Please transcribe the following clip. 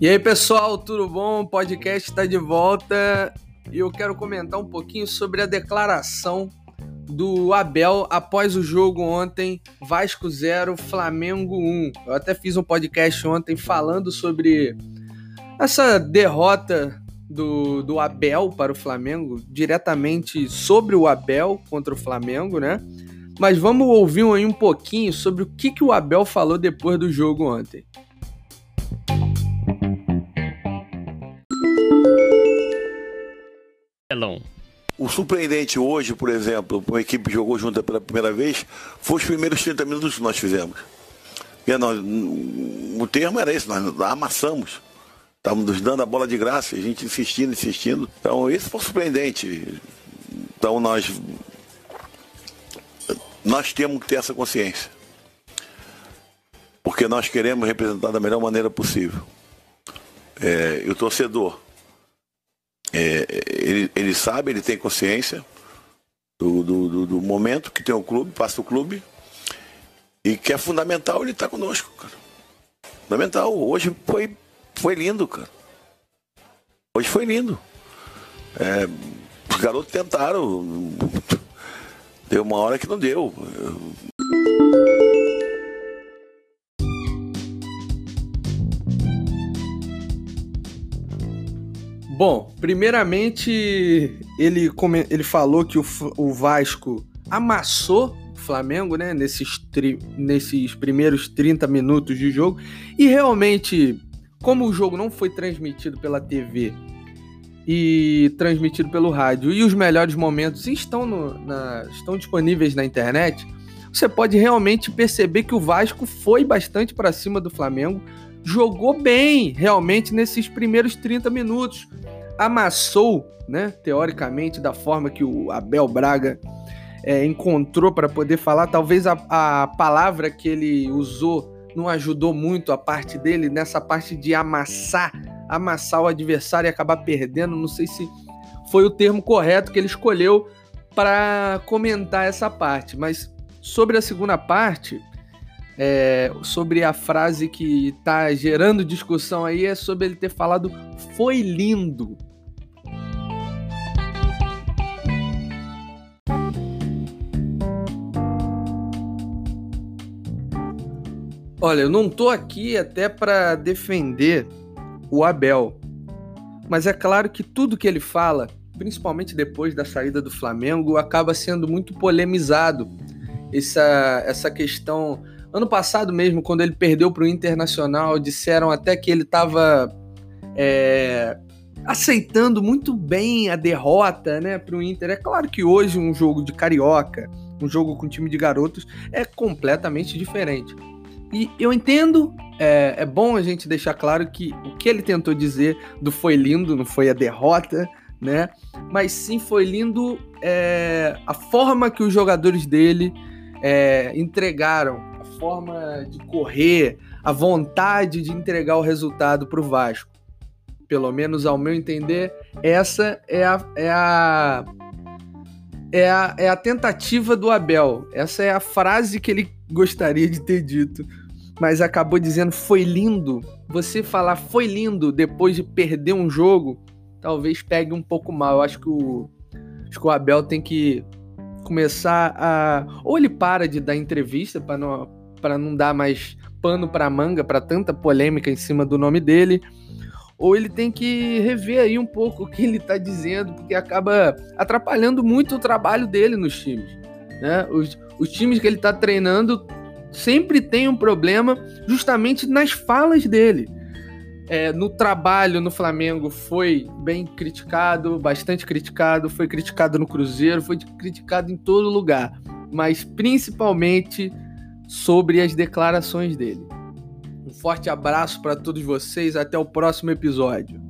E aí, pessoal, tudo bom? O podcast está de volta e eu quero comentar um pouquinho sobre a declaração do Abel após o jogo ontem, Vasco 0, Flamengo 1. Eu até fiz um podcast ontem falando sobre essa derrota do, do Abel para o Flamengo, diretamente sobre o Abel contra o Flamengo, né? Mas vamos ouvir aí um pouquinho sobre o que, que o Abel falou depois do jogo ontem. O surpreendente hoje, por exemplo, uma equipe que jogou junta pela primeira vez, foi os primeiros 30 minutos que nós fizemos. E nós, o termo era esse, nós amassamos. Estávamos nos dando a bola de graça, a gente insistindo, insistindo. Então, isso foi surpreendente. Então, nós, nós temos que ter essa consciência. Porque nós queremos representar da melhor maneira possível. É, e o torcedor, é, ele, ele sabe, ele tem consciência do, do, do, momento que tem o clube, passa o clube, e que é fundamental ele estar tá conosco, cara. Fundamental. Hoje foi, foi lindo, cara. Hoje foi lindo. É, os garotos tentaram. Deu uma hora que não deu. Bom, primeiramente ele, ele falou que o, o Vasco amassou o Flamengo, né, nesses, tri, nesses primeiros 30 minutos de jogo. E realmente, como o jogo não foi transmitido pela TV e transmitido pelo rádio, e os melhores momentos estão, no, na, estão disponíveis na internet, você pode realmente perceber que o Vasco foi bastante para cima do Flamengo, jogou bem realmente nesses primeiros 30 minutos. Amassou, né, teoricamente, da forma que o Abel Braga é, encontrou para poder falar. Talvez a, a palavra que ele usou não ajudou muito a parte dele nessa parte de amassar, amassar o adversário e acabar perdendo. Não sei se foi o termo correto que ele escolheu para comentar essa parte, mas sobre a segunda parte, é, sobre a frase que está gerando discussão aí é sobre ele ter falado foi lindo. Olha, eu não tô aqui até para defender o Abel, mas é claro que tudo que ele fala, principalmente depois da saída do Flamengo, acaba sendo muito polemizado. Essa, essa questão Ano passado mesmo, quando ele perdeu para o Internacional, disseram até que ele estava é, aceitando muito bem a derrota né, para o Inter. É claro que hoje um jogo de carioca, um jogo com time de garotos, é completamente diferente. E eu entendo, é, é bom a gente deixar claro que o que ele tentou dizer do foi lindo, não foi a derrota, né? Mas sim foi lindo é, a forma que os jogadores dele é, entregaram forma de correr, a vontade de entregar o resultado para o Vasco. Pelo menos ao meu entender, essa é a, é a, é a, é a tentativa do Abel. Essa é a frase que ele gostaria de ter dito, mas acabou dizendo foi lindo. Você falar foi lindo depois de perder um jogo, talvez pegue um pouco mal. Eu acho que o, acho que o Abel tem que começar a. Ou ele para de dar entrevista para não para não dar mais pano para manga para tanta polêmica em cima do nome dele, ou ele tem que rever aí um pouco o que ele está dizendo, porque acaba atrapalhando muito o trabalho dele nos times. Né? Os, os times que ele está treinando sempre tem um problema justamente nas falas dele. É, no trabalho no Flamengo foi bem criticado, bastante criticado, foi criticado no Cruzeiro, foi criticado em todo lugar, mas principalmente sobre as declarações dele. Um forte abraço para todos vocês, até o próximo episódio.